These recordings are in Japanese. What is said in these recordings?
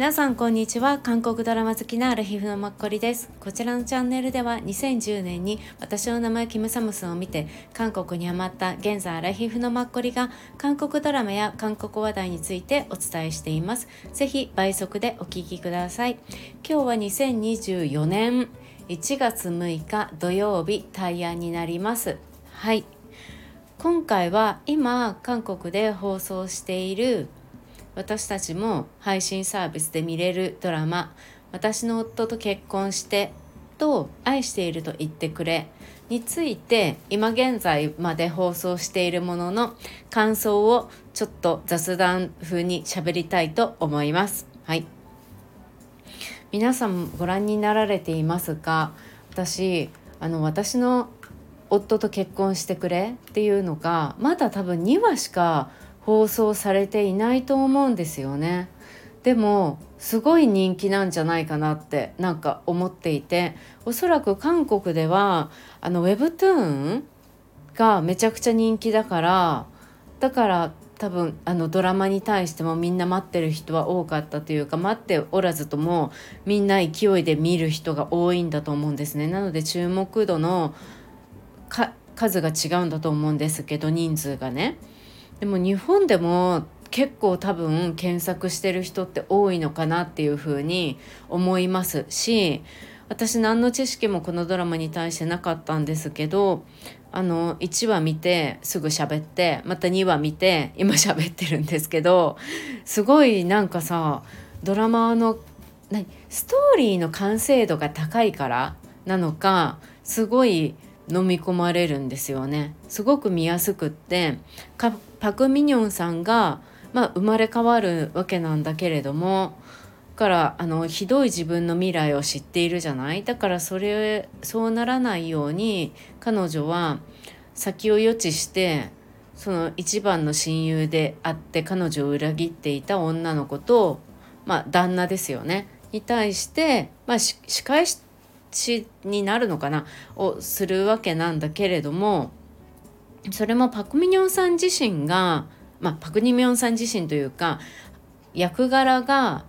皆さんこんにちは。韓国ドラマ好きなアラヒフのマッコリです。こちらのチャンネルでは2010年に私の名前キムサムスンを見て韓国にハマった現在アラヒフのマッコリが韓国ドラマや韓国話題についてお伝えしています。ぜひ倍速でお聞きください。今日は2024年1月6日土曜日対案になります。はい。今回は今韓国で放送している私たちも配信サービスで見れるドラマ「私の夫と結婚して」と「愛していると言ってくれ」について今現在まで放送しているものの感想をちょっと雑談風に喋りたいと思います。はい皆さんご覧になられていますか私あの私の夫と結婚してくれっていうのがまだ多分2話しか放送されていないと思うんですよね。でもすごい人気なんじゃないかなってなんか思っていておそらく韓国ではあのウェブトゥーンがめちゃくちゃ人気だからだから多分あのドラマに対してもみんな待ってる人は多かったというか待っておらずともみんな勢いで見る人が多いんだと思うんですね。なので注目度の数が違うんだと思うんですけど人数がね。でも日本でも結構多分検索してる人って多いのかなっていうふうに思いますし私何の知識もこのドラマに対してなかったんですけどあの1話見てすぐ喋ってまた2話見て今喋ってるんですけどすごいなんかさドラマの何ストーリーの完成度が高いからなのかすごい飲み込まれるんですよね。すごく見やすくってパク・ミニョンさんが、まあ、生まれ変わるわけなんだけれどもからあのひどい自分の未来を知っているじゃない？だからそれそうならないように彼女は先を予知してその一番の親友であって彼女を裏切っていた女の子と、まあ、旦那ですよね？に対して、まあ、仕返しになるのかなをするわけなんだけれどもそれもパク・ミニョンさん自身が、まあ、パク・ニミョンさん自身というか役柄が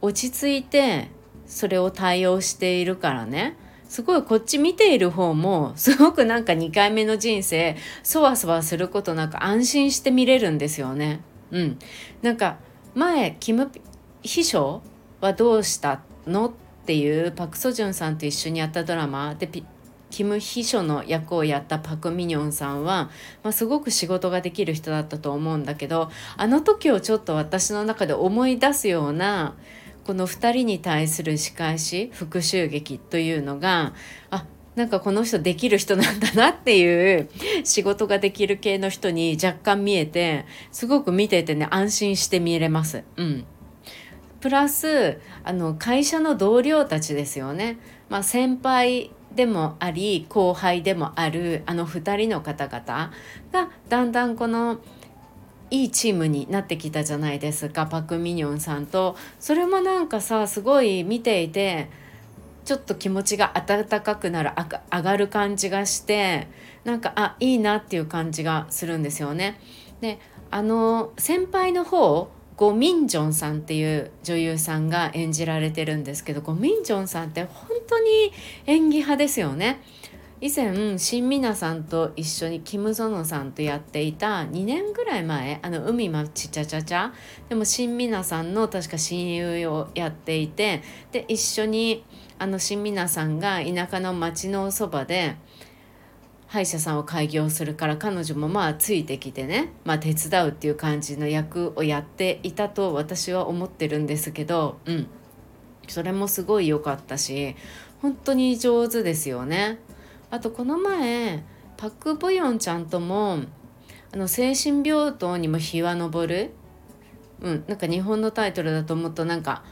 落ち着いてそれを対応しているからねすごいこっち見ている方もすごくなんか2回目の人生そわそわすることなく安心して見れるんですよね。うん、なんか前キム秘書はどうしたのっっていうパク・ソジュンさんと一緒にやったドラマでキム秘書の役をやったパク・ミニョンさんは、まあ、すごく仕事ができる人だったと思うんだけどあの時をちょっと私の中で思い出すようなこの2人に対する仕返し復讐劇というのがあなんかこの人できる人なんだなっていう仕事ができる系の人に若干見えてすごく見ててね安心して見れます。うんプラスあの会社の同僚たちですよね、まあ、先輩でもあり後輩でもあるあの2人の方々がだんだんこのいいチームになってきたじゃないですか。パク・ミニョンさんと。それもなんかさすごい見ていてちょっと気持ちが温かくなる上がる感じがしてなんかあいいなっていう感じがするんですよね。であの先輩の方ゴ・ミンジョンさんっていう女優さんが演じられてるんですけどゴ・ミンジョンさんって本当に演技派ですよね。以前新ミナさんと一緒にキム・ゾノさんとやっていた2年ぐらい前あの海町ちゃちゃちゃでも新ミナさんの確か親友をやっていてで一緒にあの新ミナさんが田舎の町のそばで歯医者さんを開業するから彼女もまあついてきてね、まあ、手伝うっていう感じの役をやっていたと私は思ってるんですけどうんそれもすごい良かったし本当に上手ですよね。あとこの前パク・ボヨンちゃんともあの精神病棟にも日は昇るうんなんか日本のタイトルだと思うとなんか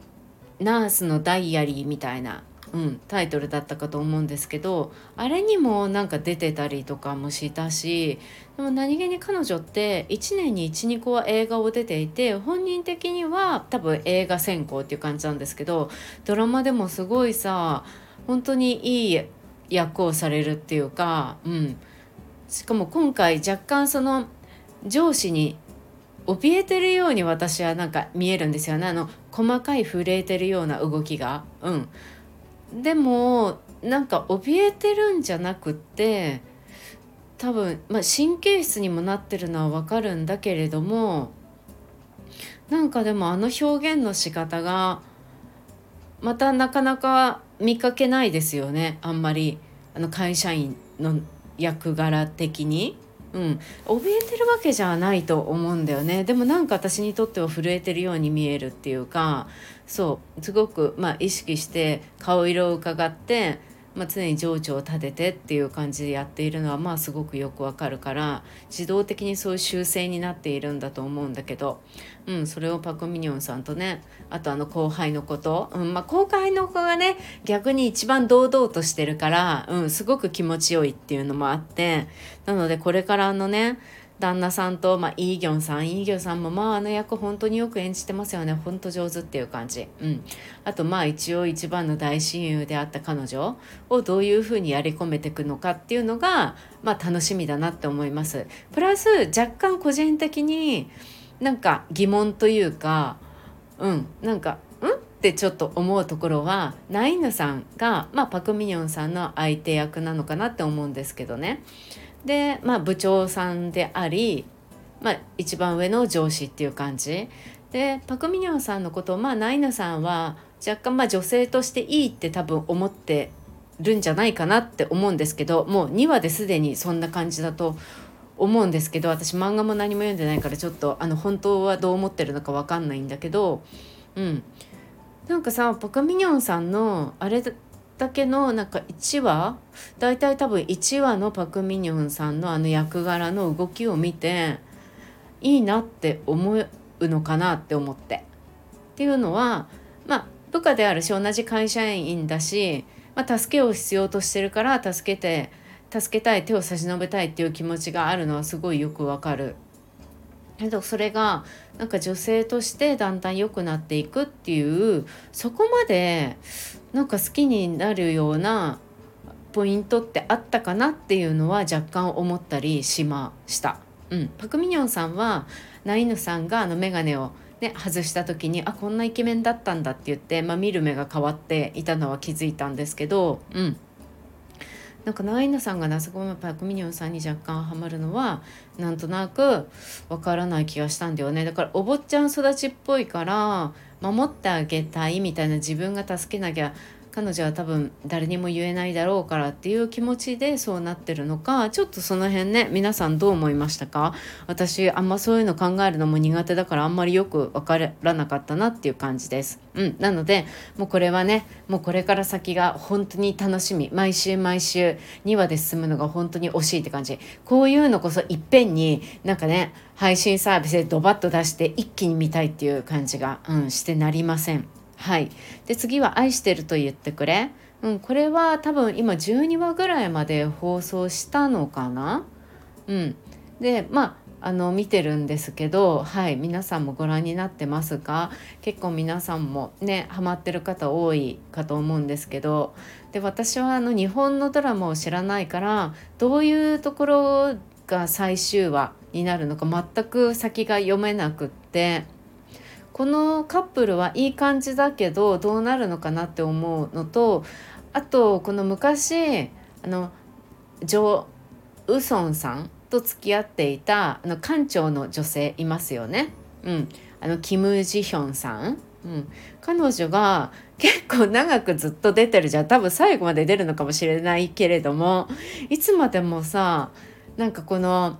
「ナースのダイアリー」みたいなうん、タイトルだったかと思うんですけどあれにもなんか出てたりとかもしたしでも何気に彼女って1年に12個は映画を出ていて本人的には多分映画専攻っていう感じなんですけどドラマでもすごいさ本当にいい役をされるっていうか、うん、しかも今回若干その上司に怯えてるように私はなんか見えるんですよね。あの細かい震えてるような動きが。うん、でもなんか怯えてるんじゃなくって多分、まあ、神経質にもなってるのは分かるんだけれどもなんかでもあの表現の仕方がまたなかなか見かけないですよねあんまりあの会社員の役柄的に。うん、怯えてるわけじゃないと思うんだよね。でもなんか私にとっては震えてるように見えるっていうかそうすごく、まあ、意識して顔色を伺ってまあ、常に情緒を立ててっていう感じでやっているのはまあすごくよくわかるから自動的にそういう習性になっているんだと思うんだけど、うん、それをパク・ミニョンさんとねあとあの後輩のこと、うんまあ、後輩の子がね逆に一番堂々としてるから、うん、すごく気持ちよいっていうのもあってなのでこれからのね旦那さんと、まあ、イーギョンさんイーギョンさんもまああの役本当によく演じてますよね。本当上手っていう感じ、うん、あとまあ一応一番の大親友であった彼女をどういうふうにやり込めていくのかっていうのが、まあ、楽しみだなって思います。プラス若干個人的になんか疑問というかうん。なんかん？ってちょっと思うところはナインヌさんが、まあ、パク・ミニョンさんの相手役なのかなって思うんですけどね。で、まあ、部長さんであり、まあ、一番上の上司っていう感じ。でパク・ミニョンさんのことを、まあ、ナイナさんは若干まあ女性としていいって多分思ってるんじゃないかなって思うんですけどもう2話ですでにそんな感じだと思うんですけど私漫画も何も読んでないからちょっとあの本当はどう思ってるのか分かんないんだけどうん。なんかさパク・ミニョンさんのあれだけのなんか1話？大体多分1話のパク・ミニョンさんのあの役柄の動きを見ていいなって思うのかなって思って。っていうのはまあ部下であるし同じ会社員だし、まあ、助けを必要としてるから助けて助けたい手を差し伸べたいっていう気持ちがあるのはすごいよくわかる。けどそれがなんか女性としてだんだん良くなっていくっていうそこまでなんか好きになるようなポイントってあったかなっていうのは若干思ったりしました。うん、パク・ミニョンさんはナイヌさんがあの眼鏡をね、外した時にあこんなイケメンだったんだって言って、まあ、見る目が変わっていたのは気づいたんですけど、うん、なんかナイナさんがナスゴムパクミニョンさんに若干ハマるのはなんとなくわからない気がしたんだよね。だからお坊ちゃん育ちっぽいから守ってあげたいみたいな自分が助けなきゃ彼女は多分誰にも言えないだろうからっていう気持ちでそうなってるのかちょっとその辺ね皆さんどう思いましたか？私あんまそういうの考えるのも苦手だからあんまりよく分からなかったなっていう感じです。うん、なのでもうこれはねもうこれから先が本当に楽しみ毎週毎週2話で進むのが本当に惜しいって感じこういうのこそいっぺんになんかね配信サービスでドバッと出して一気に見たいっていう感じが、うん、してなりません。はい、で次は「愛してると言ってくれ」うん、これは多分今12話ぐらいまで放送したのかな？うん、でまああの見てるんですけどはい。皆さんもご覧になってますか結構皆さんもねハマってる方多いかと思うんですけどで私はあの日本のドラマを知らないからどういうところが最終話になるのか全く先が読めなくってこのカップルはいい感じだけどどうなるのかなって思うのとあとこの昔あのジョ・ウソンさんと付き合っていたあの館長の女性いますよね。うん、あのキム・ジヒョンさん、うん、彼女が結構長くずっと出てるじゃん。多分最後まで出るのかもしれないけれどもいつまでもさなんかこの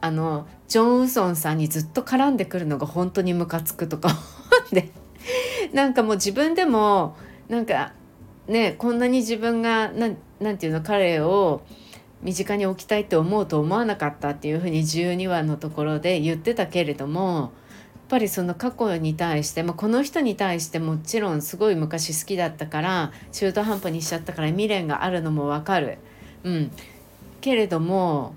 あのジョン・ウソンさんにずっと絡んでくるのが本当にムカつくとか でなんかもう自分でもなんかねこんなに自分が何て言うの彼を身近に置きたいって思うと思わなかったっていうふうに12話のところで言ってたけれどもやっぱりその過去に対して、まあ、この人に対してもちろんすごい昔好きだったから中途半端にしちゃったから未練があるのもわかる。うん、けれども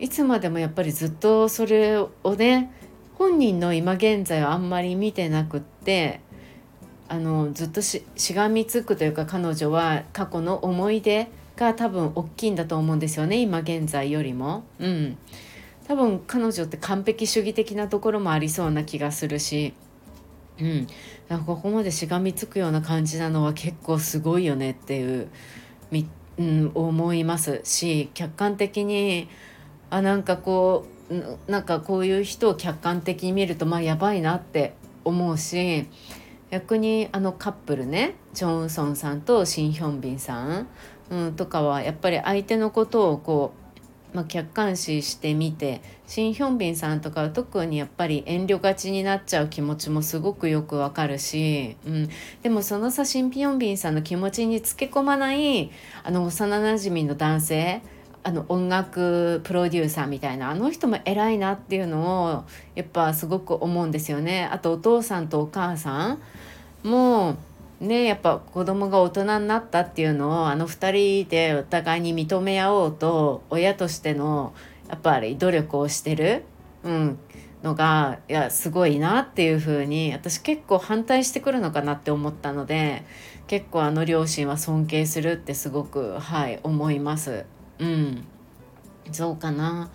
いつまでもやっぱりずっとそれをね本人の今現在はあんまり見てなくってあのずっとしがみつくというか彼女は過去の思い出が多分大きいんだと思うんですよね今現在よりも。うん、多分彼女って完璧主義的なところもありそうな気がするし。うん、なんかここまでしがみつくような感じなのは結構すごいよねっていう、うん、思いますし客観的にあなんかこうなんかこういう人を客観的に見るとまあやばいなって思うし逆にあのカップルねチョン・ウソンさんとシン・ヒョンビンさん、うん、とかはやっぱり相手のことをこう、まあ、客観視してみてシン・ヒョンビンさんとかは特にやっぱり遠慮がちになっちゃう気持ちもすごくよくわかるし、うん、でもそのさシン・ヒョンビンさんの気持ちにつけ込まないあの幼なじみの男性あの音楽プロデューサーみたいなあの人も偉いなっていうのをやっぱすごく思うんですよね。あとお父さんとお母さんもねやっぱ子供が大人になったっていうのをあの2人でお互いに認め合おうと親としてのやっぱり努力をしてる、うん、のがいやすごいなっていうふうに私結構反対してくるのかなって思ったので結構あの両親は尊敬するってすごくはい思います。うん。そうかな。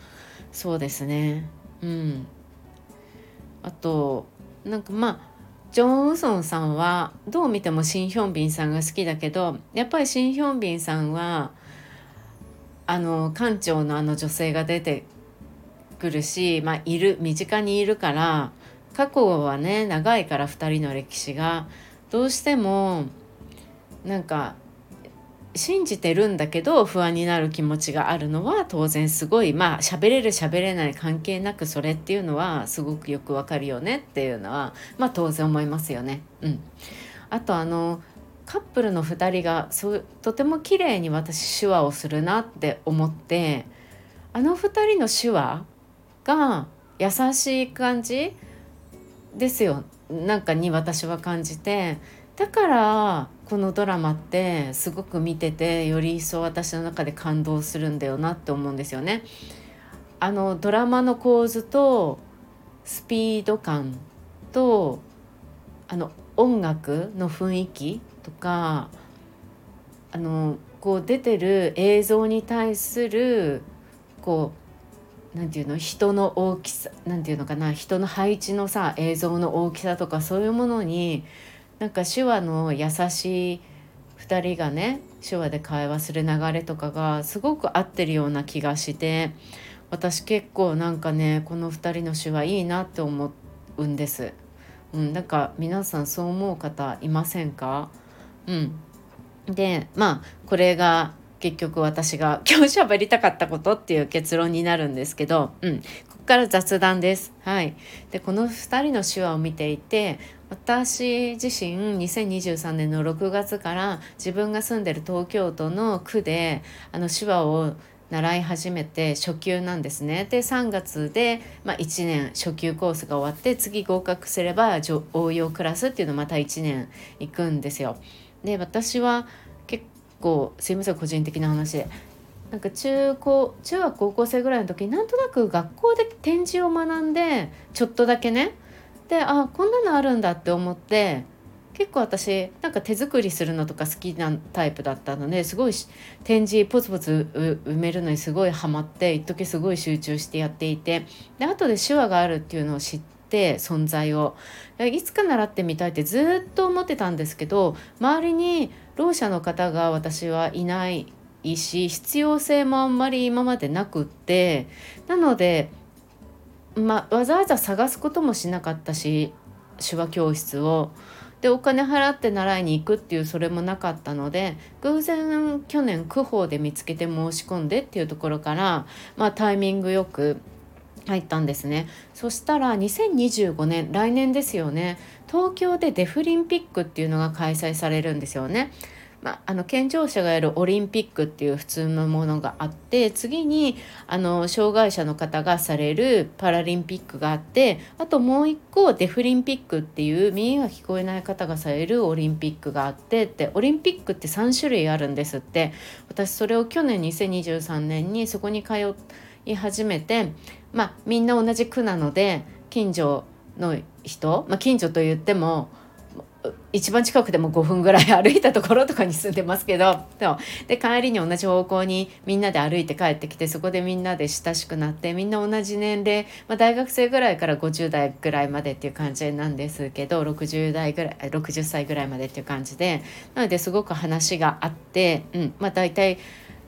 そうですね。うん。あとなんかまあジョン・ウソンさんはどう見てもシン・ヒョンビンさんが好きだけどやっぱりシン・ヒョンビンさんはあの館長のあの女性が出てくるし、まあ、いる身近にいるから過去はね長いから2人の歴史が。どうしてもなんか信じてるんだけど不安になる気持ちがあるのは当然すごいまあ喋れる喋れない関係なくそれっていうのはすごくよくわかるよねっていうのはまあ当然思いますよね。うん、あとあのカップルの2人がそうとても綺麗に私手話をするなって思ってあの2人の手話が優しい感じですよなんかに私は感じてだからこのドラマってすごく見ててより一層私の中で感動するんだよなって思うんですよね。あのドラマの構図とスピード感とあの音楽の雰囲気とかあのこう出てる映像に対するこうなんていうの人の大きさなんていうのかな人の配置のさ映像の大きさとかそういうものになんか手話の優しい2人がね手話で会話する流れとかがすごく合ってるような気がして私結構なんかねこの2人の手話いいなって思うんです。うん、なんか皆さんそう思う方いませんか？うん、でまあこれが結局私が今日喋りたかったことっていう結論になるんですけど、うん、から雑談です。はい、でこの2人の手話を見ていて私自身2023年の6月から自分が住んでる東京都の区であの手話を習い始めて初級なんですね。で3月で、まあ、1年初級コースが終わって次合格すれば応用クラスっていうのまた1年行くんですよ。で私は結構すいません個人的な話でなんか中高中学高校生ぐらいの時なんとなく学校で展示を学んでちょっとだけね。であこんなのあるんだって思って結構私なんか手作りするのとか好きなタイプだったのですごい展示ポツポツ埋めるのにすごいハマって一時すごい集中してやっていてで後で手話があるっていうのを知って存在を。いつか習ってみたいってずっと思ってたんですけど周りにろう者の方が私はいないし必要性もあんまり今までなくってなのでま、わざわざ探すこともしなかったし手話教室を。でお金払って習いに行くっていうそれもなかったので偶然去年区法で見つけて申し込んでっていうところから、まあ、タイミングよく入ったんですねそしたら2025年来年ですよね東京でデフリンピックっていうのが開催されるんですよね。まあ、あの健常者がやるオリンピックっていう普通のものがあって次にあの障害者の方がされるパラリンピックがあってあともう一個デフリンピックっていう耳が聞こえない方がされるオリンピックがあってってオリンピックって3種類あるんですって。私それを去年2023年にそこに通い始めてまあみんな同じ区なので近所の人、まあ、近所と言っても一番近くでも5分ぐらい歩いたところとかに住んでますけどで帰りに同じ方向にみんなで歩いて帰ってきてそこでみんなで親しくなってみんな同じ年齢、まあ、大学生ぐらいから50代ぐらいまでっていう感じなんですけど60代ぐらい60歳ぐらいまでっていう感じでなのですごく話があって、うんまあ、大体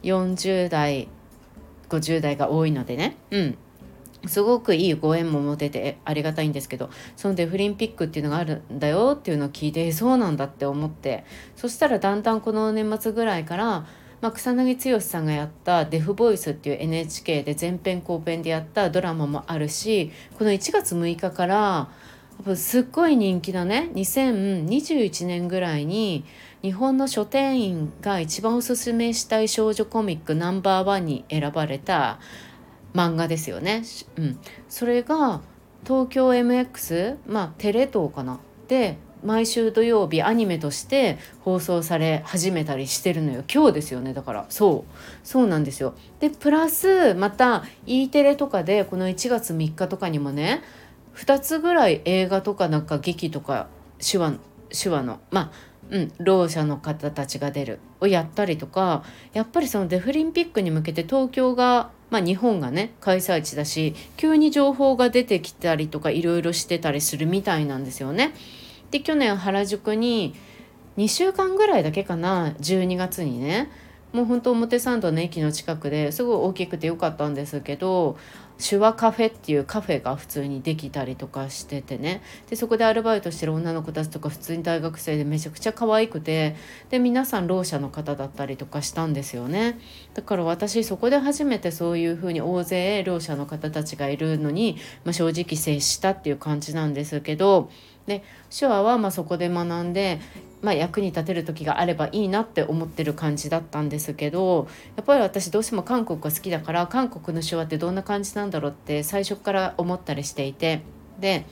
40代50代が多いのでね。うんすごくいいご縁も持ててありがたいんですけどそのデフリンピックっていうのがあるんだよっていうのを聞いてそうなんだって思ってそしたらだんだんこの年末ぐらいから、まあ、草薙剛さんがやった「デフボイス」っていう NHK で前編後編でやったドラマもあるしこの1月6日からすっごい人気なね。2021年ぐらいに日本の書店員が一番おすすめしたい少女コミックナンバーワンに選ばれた漫画ですよね。うん、それが東京 MX まあテレ東かな？で毎週土曜日アニメとして放送され始めたりしてるのよ。今日ですよねだから。そう。そうなんですよ。でプラスまた E テレとかでこの1月3日とかにもね2つぐらい映画とかなんか劇とか手話手話のまあうん、ろう者の方たちが出るをやったりとかやっぱりそのデフリンピックに向けて東京がまあ、日本がね開催地だし急に情報が出てきたりとかいろいろしてたりするみたいなんですよね。で去年原宿に2週間ぐらいだけかな12月にねもう本当表参道の駅の近くですごい大きくてよかったんですけど手話カフェっていうカフェが普通にできたりとかしててね。でそこでアルバイトしてる女の子たちとか普通に大学生でめちゃくちゃ可愛くて。で皆さんろう者の方だったりとかしたんですよね。だから私そこで初めてそういうふうに大勢ろう者の方たちがいるのに、まあ、正直接したっていう感じなんですけど。で手話はまそこで学んでまあ、役に立てる時があればいいなって思ってる感じだったんですけどやっぱり私どうしても韓国が好きだから韓国の手話ってどんな感じなんだろうって最初から思ったりしていてで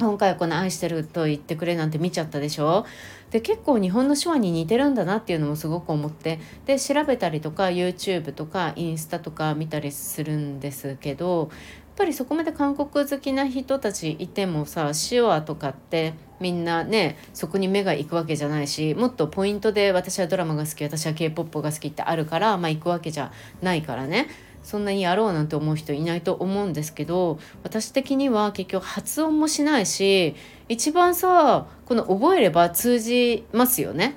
今回はこの「愛してる」と言ってくれなんて見ちゃったでしょ？で結構日本の手話に似てるんだなっていうのもすごく思ってで調べたりとか YouTube とかインスタとか見たりするんですけどっぱりそこまで韓国好きな人たちいてもさ手話とかってみんなねそこに目が行くわけじゃないしもっとポイントで私はドラマが好き私は k p o p が好きってあるからまあ行くわけじゃないからね。そんなにやろうなんて思う人いないと思うんですけど私的には結局発音もしないし一番さこの覚えれば通じますよね。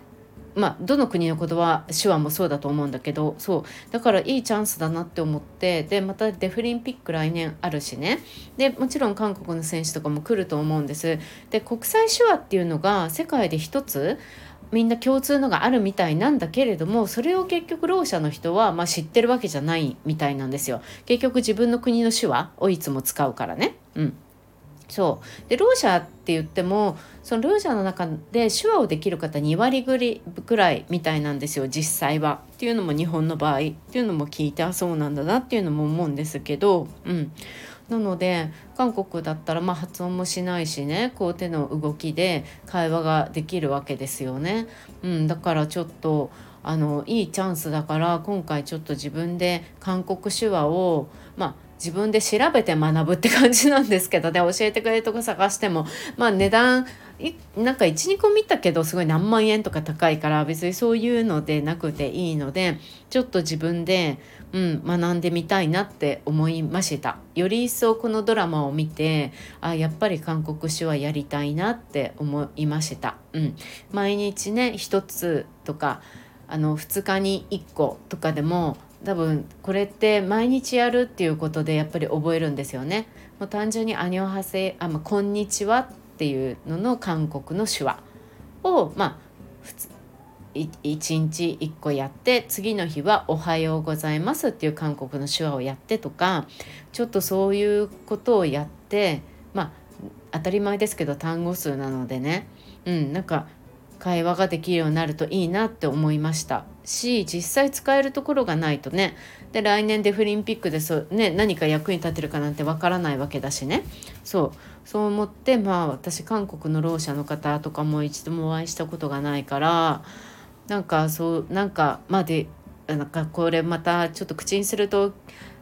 まあ、どの国の言葉手話もそうだと思うんだけどそう。だからいいチャンスだなって思ってでまたデフリンピック来年あるしね。でもちろん韓国の選手とかも来ると思うんです。で国際手話っていうのが世界で一つみんな共通のがあるみたいなんだけれどもそれを結局ろう者の人は、まあ、知ってるわけじゃないみたいなんですよ。結局自分の国の手話をいつも使うからね。うん。そう。でろう者って言ってもそのろう者の中で手話をできる方2割ぐらいみたいなんですよ実際は。っていうのも日本の場合。っていうのも聞いてあそうなんだなっていうのも思うんですけど、うん、なので韓国だったらまあ発音もしないしねこう手の動きで会話ができるわけですよね。うん、だからちょっとあのいいチャンスだから今回ちょっと自分で韓国手話をまあ自分で調べて学ぶって感じなんですけどね。教えてくれるとこ探しても。まあ値段なんか12個見たけどすごい何万円とか高いから別にそういうのでなくていいのでちょっと自分で、うん、学んでみたいなって思いました。より一層このドラマを見てあやっぱり韓国史はやりたいなって思いました、うん、毎日ね1つとかあの2日に1個とかでも多分これって毎日やるっていうことでやっぱり覚えるんですよね。もう単純に「アニョハセあ、まあ、こんにちは」っていうのの韓国の手話をまあ1日1個やって次の日は「おはようございます」っていう韓国の手話をやってとかちょっとそういうことをやってまあ当たり前ですけど単語数なのでねうんなんか会話ができるようになるといいなって思いましたし実際使えるところがないとね。で来年デフリンピックでそう、ね、何か役に立てるかなんてわからないわけだしね。そう。そう思ってまあ私韓国のろう者の方とかも一度もお会いしたことがないからなんかそうなんかまでなんかこれまたちょっと口にすると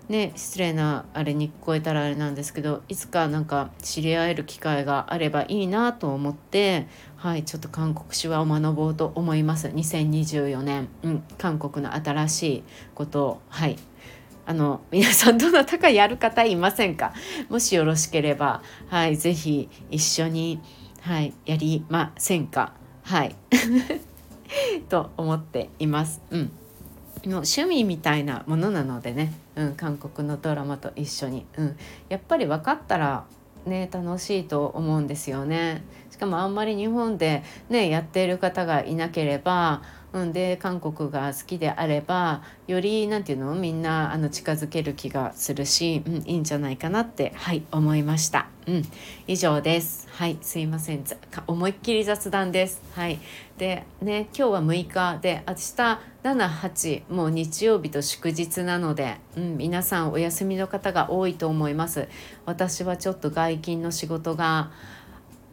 ね失礼なあれに聞こえたらあれなんですけどいつかなんか知り合える機会があればいいなと思ってはいちょっと韓国手話を学ぼうと思います。2024年、うん、韓国の新しいこと。をはい。あの皆さんどなたかやる方いませんか？もしよろしければ。はい。是非一緒にはいやりませんか？はい。と思っています。うん。の趣味みたいなものなのでね、うん、韓国のドラマと一緒に、うん、やっぱり分かったらね楽しいと思うんですよね。しかもあんまり日本でねやっている方がいなければうん、で韓国が好きであればより何て言うのみんなあの近づける気がするし、うん、いいんじゃないかなってはい思いました。うん、以上です。はい、すいません。思いっきり雑談です。はい。でね今日は6日で明日78もう日曜日と祝日なので、うん、皆さんお休みの方が多いと思います。私はちょっと外勤の仕事が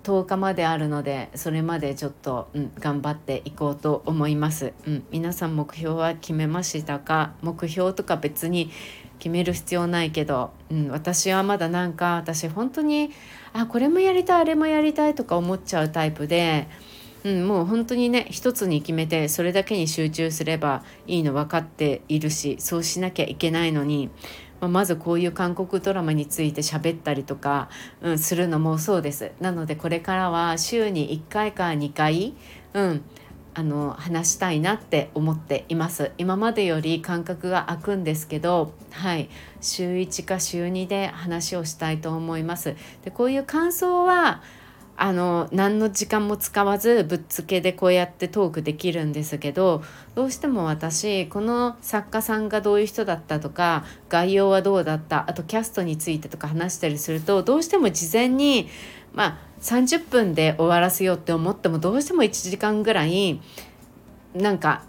10日まであるのでそれまでちょっと、うん、頑張っていこうと思います、うん、皆さん目標は決めましたか？目標とか別に決める必要ないけど、うん、私はまだなんか私本当にあこれもやりたいあれもやりたいとか思っちゃうタイプで、うん、もう本当にね一つに決めてそれだけに集中すればいいの分かっているしそうしなきゃいけないのにまあ、まずこういう韓国ドラマについて喋ったりとか、うん、するのもそうです。なのでこれからは週に1回か2回、うん、あの話したいなって思っています。今までより間隔が空くんですけどはい週1か週2で話をしたいと思います。でこういう感想はあの何の時間も使わずぶっつけでこうやってトークできるんですけどどうしても私この作家さんがどういう人だったとか概要はどうだったあとキャストについてとか話したりするとどうしても事前にまあ30分で終わらせようって思ってもどうしても1時間ぐらいなんか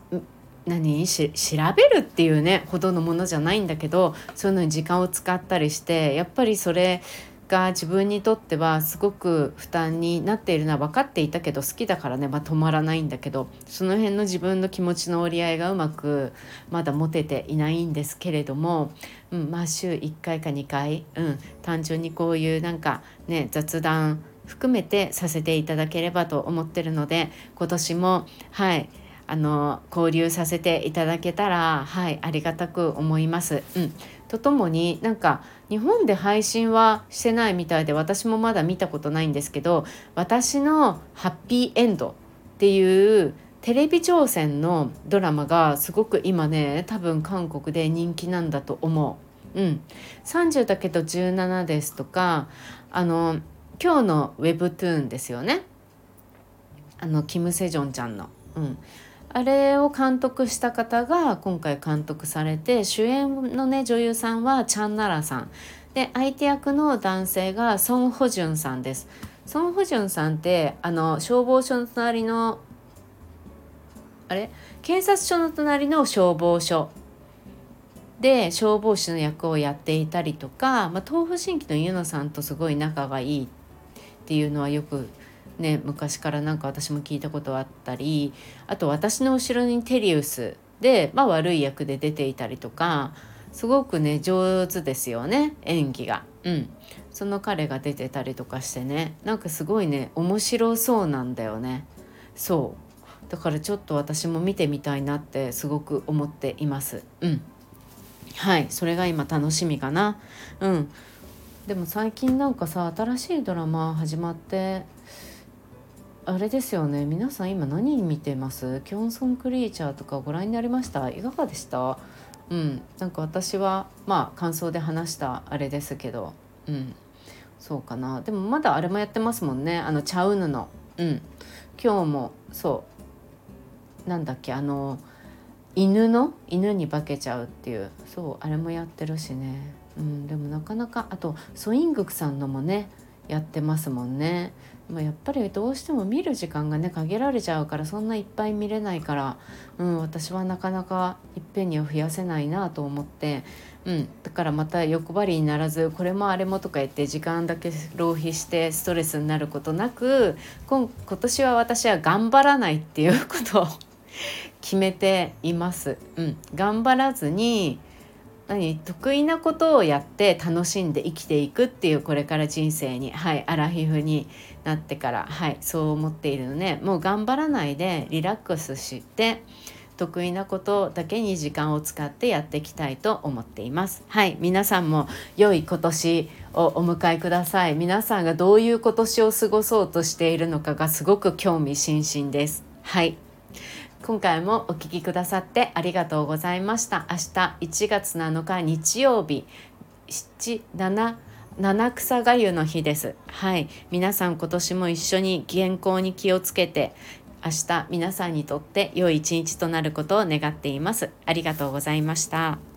何？調べるっていうねほどのものじゃないんだけどそういうのに時間を使ったりしてやっぱりそれが自分にとってはすごく負担になっているのは分かっていたけど好きだからね、まあ、止まらないんだけどその辺の自分の気持ちの折り合いがうまくまだ持てていないんですけれども、うん、まあ週1回か2回、うん、単純にこういうなんかね雑談含めてさせていただければと思ってるので今年もはいあの交流させていただけたらはいありがたく思います。うん、とともになんか日本で配信はしてないみたいで私もまだ見たことないんですけど「私のハッピーエンド」っていうテレビ挑戦のドラマがすごく今ね多分韓国で人気なんだと思う。うん、30だけど17ですとかあの今日のウェブトゥーンですよねあのキム・セジョンちゃんの。うん、あれを監督した方が今回監督されて主演のね女優さんはチャンナラさん。で相手役の男性がソン・ホジュンさんです。ソン・ホジュンさんってあの消防署の隣のあれ？警察署の隣の消防署。で消防士の役をやっていたりとか、まあ、東方神起のユノさんとすごい仲がいいっていうのはよくね昔からなんか私も聞いたことあったりあと私の後ろにテリウスで、まあ、悪い役で出ていたりとかすごくね上手ですよね演技が。うん、その彼が出てたりとかしてねなんかすごいね面白そうなんだよね。そうだからちょっと私も見てみたいなってすごく思っています。うんはいそれが今楽しみかな。うんでも最近なんかさ新しいドラマ始まってあれですよね。皆さん今何見てます？キョンソンクリーチャーとかご覧になりました？いかがでした？うん。なんか私はまあ感想で話したあれですけど。うん。そうかな。でもまだあれもやってますもんね。あのチャウヌの。うん。今日もそう。なんだっけ？あの犬の？犬に化けちゃうっていう。そうあれもやってるしね。うん。でもなかなかあとソイングクさんのもねやってますもんねまあ、やっぱりどうしても見る時間がね限られちゃうからそんないっぱい見れないから、うん、私はなかなかいっぺんには増やせないなと思って、うん、だからまた欲張りにならずこれもあれもとか言って時間だけ浪費してストレスになることなく今今年は私は頑張らないっていうことを決めています。うん、頑張らずに何？得意なことをやって楽しんで生きていくっていうこれから人生にはいアラヒフになってからはいそう思っているのでもう頑張らないでリラックスして得意なことだけに時間を使ってやっていきたいと思っています。はい皆さんも良い今年をお迎えください。皆さんがどういう今年を過ごそうとしているのかがすごく興味津々です。はい。今回もお聴きくださってありがとうございました。明日1月7日日曜日。77七草がゆの日です。はい。皆さん今年も一緒に健康に気をつけて明日皆さんにとって良い一日となることを願っています。ありがとうございました。